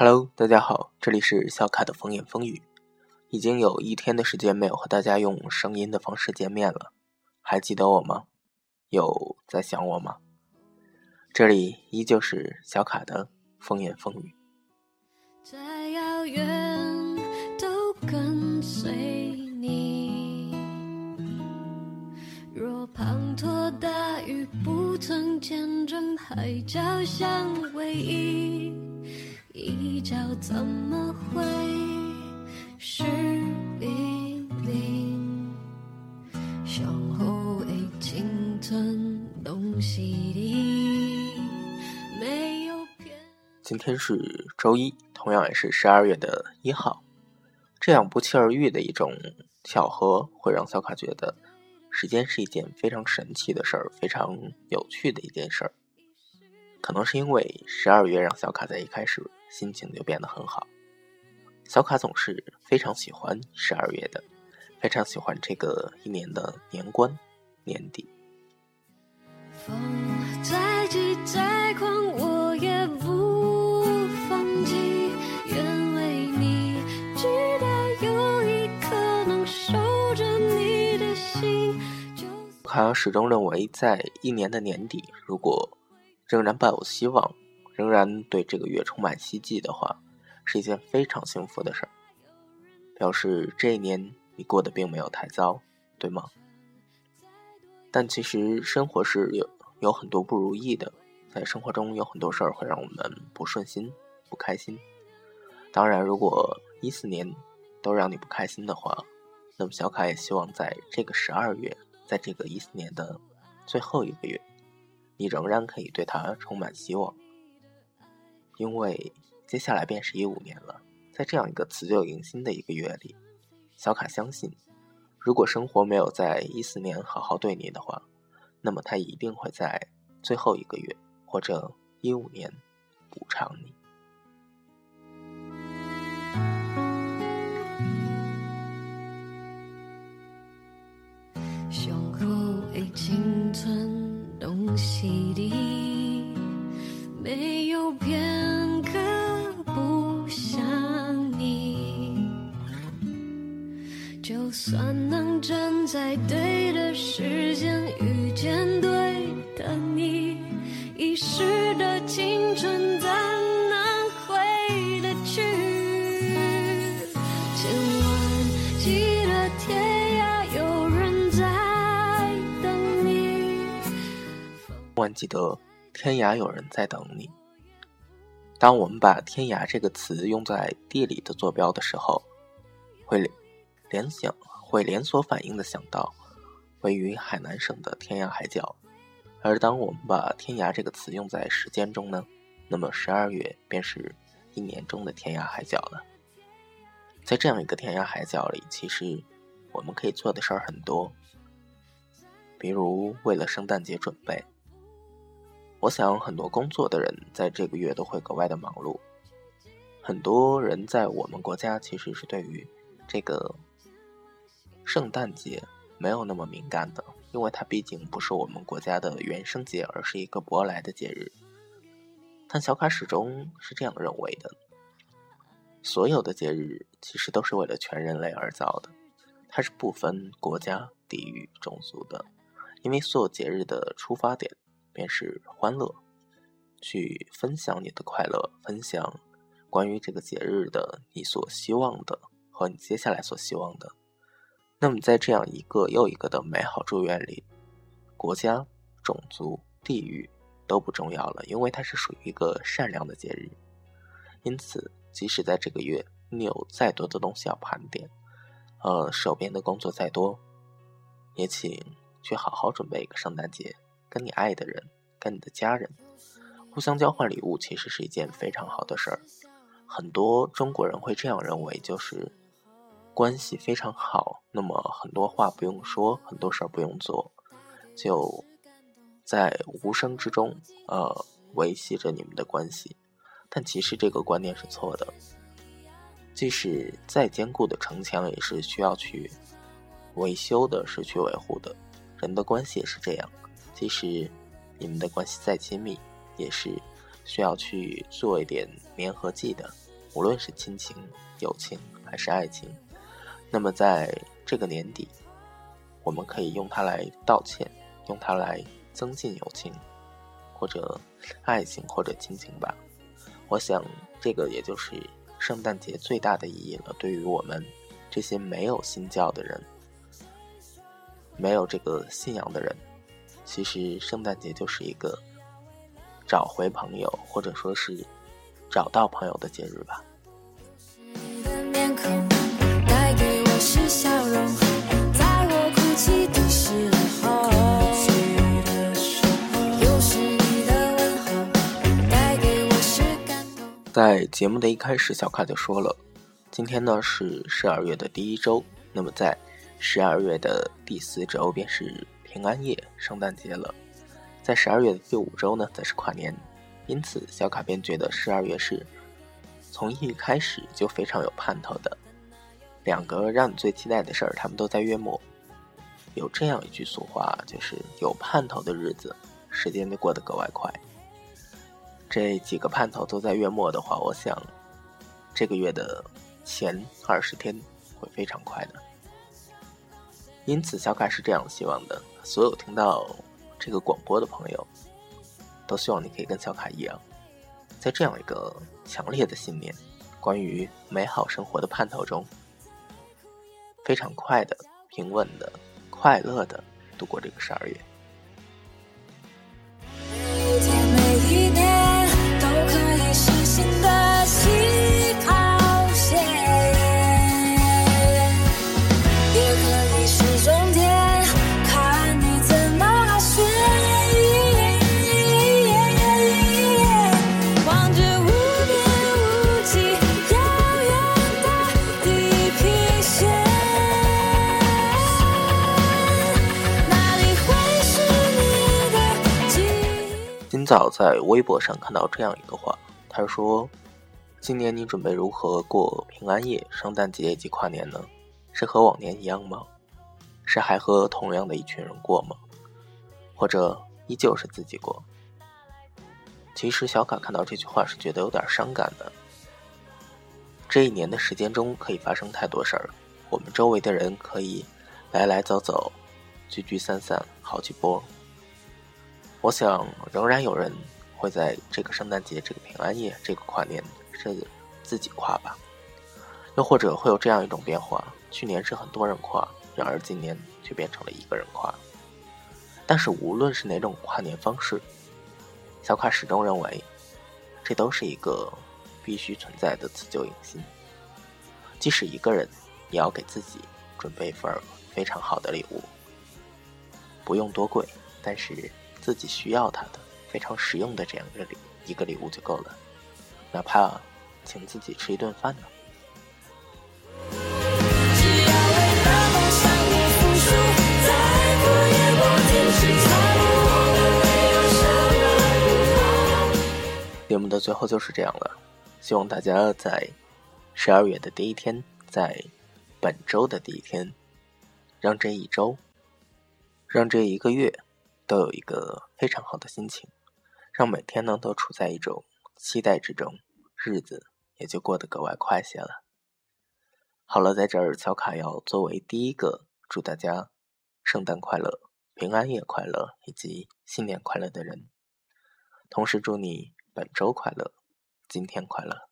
Hello，大家好，这里是小卡的风言风语。已经有一天的时间没有和大家用声音的方式见面了，还记得我吗？有在想我吗？这里依旧是小卡的风言风语。再遥远都跟随你。若滂沱大雨不曾见证海角相偎依，一角怎么会是冰冰？向后的青春拢是你，没有。今天是周一，同样也是十二月的一号。这样不期而遇的一种巧合，会让小卡觉得时间是一件非常神奇的事儿，非常有趣的一件事儿。可能是因为十二月让小卡在一开始心情就变得很好。小卡总是非常喜欢十二月的，非常喜欢这个一年的年关年底。风再急再狂，我也不放弃。愿为你，直到有一刻能守着你的心。就卡始终认为，在一年的年底，如果仍然抱有希望，仍然对这个月充满希冀的话，是一件非常幸福的事儿。表示这一年你过得并没有太糟，对吗？但其实生活是有有很多不如意的，在生活中有很多事儿会让我们不顺心、不开心。当然，如果一四年都让你不开心的话，那么小卡也希望在这个十二月，在这个一四年的最后一个月，你仍然可以对它充满希望，因为接下来便是一五年了。在这样一个辞旧迎新的一个月里，小卡相信，如果生活没有在一四年好好对你的话，那么它一定会在最后一个月或者一五年补偿你。胸口的青春东西的，没有片刻不想你。就算能站在对的时间遇见对的你，遗失的青春怎能回得去？千万记得天涯有人在等你。千万记得，天涯有人在等你。当我们把“天涯”这个词用在地理的坐标的时候，会联想，会连锁反应的想到位于海南省的天涯海角。而当我们把“天涯”这个词用在时间中呢，那么十二月便是一年中的天涯海角了。在这样一个天涯海角里，其实我们可以做的事儿很多，比如为了圣诞节准备。我想很多工作的人在这个月都会格外的忙碌。很多人在我们国家其实是对于这个圣诞节没有那么敏感的，因为它毕竟不是我们国家的原生节，而是一个舶来的节日。但小卡始终是这样认为的：所有的节日其实都是为了全人类而造的，它是不分国家、地域、种族的，因为所有节日的出发点。便是欢乐，去分享你的快乐，分享关于这个节日的你所希望的和你接下来所希望的。那么，在这样一个又一个的美好祝愿里，国家、种族、地域都不重要了，因为它是属于一个善良的节日。因此，即使在这个月你有再多的东西要盘点，呃，手边的工作再多，也请去好好准备一个圣诞节。跟你爱的人，跟你的家人，互相交换礼物，其实是一件非常好的事儿。很多中国人会这样认为，就是关系非常好，那么很多话不用说，很多事儿不用做，就在无声之中，呃，维系着你们的关系。但其实这个观念是错的。即使再坚固的城墙，也是需要去维修的，是去维护的。人的关系也是这样。即使你们的关系再亲密，也是需要去做一点粘合剂的，无论是亲情、友情还是爱情，那么在这个年底，我们可以用它来道歉，用它来增进友情，或者爱情，或者亲情吧。我想，这个也就是圣诞节最大的意义了。对于我们这些没有信教的人，没有这个信仰的人，其实圣诞节就是一个找回朋友，或者说是找到朋友的节日吧。在节目的一开始，小卡就说了，今天呢是十二月的第一周，那么在十二月的第四周便是平安夜，圣诞节了。在十二月的第五周呢，则是跨年，因此小卡便觉得十二月是从一开始就非常有盼头的。两个让你最期待的事儿，他们都在月末。有这样一句俗话，就是有盼头的日子，时间就过得格外快。这几个盼头都在月末的话，我想这个月的前二十天会非常快的。因此，小卡是这样希望的：所有听到这个广播的朋友，都希望你可以跟小卡一样，在这样一个强烈的信念、关于美好生活的盼头中，非常快的、平稳的、快乐的度过这个十二月。早在微博上看到这样一个话，他说：“今年你准备如何过平安夜、圣诞节及跨年呢？是和往年一样吗？是还和同样的一群人过吗？或者依旧是自己过？”其实小卡看到这句话是觉得有点伤感的。这一年的时间中可以发生太多事儿，我们周围的人可以来来走走，聚聚散散，好几波。我想，仍然有人会在这个圣诞节、这个平安夜、这个跨年是自己跨吧？又或者会有这样一种变化：去年是很多人跨，然而今年却变成了一个人跨。但是无论是哪种跨年方式，小卡始终认为，这都是一个必须存在的辞旧迎新。即使一个人，也要给自己准备一份非常好的礼物，不用多贵，但是。自己需要它的非常实用的这样一个礼一个礼物就够了，哪怕请自己吃一顿饭呢。节目的最后就是这样了，希望大家在十二月的第一天，在本周的第一天，让这一周，让这一个月。都有一个非常好的心情，让每天呢都处在一种期待之中，日子也就过得格外快些了。好了，在这儿，小卡要作为第一个祝大家圣诞快乐、平安夜快乐以及新年快乐的人，同时祝你本周快乐、今天快乐。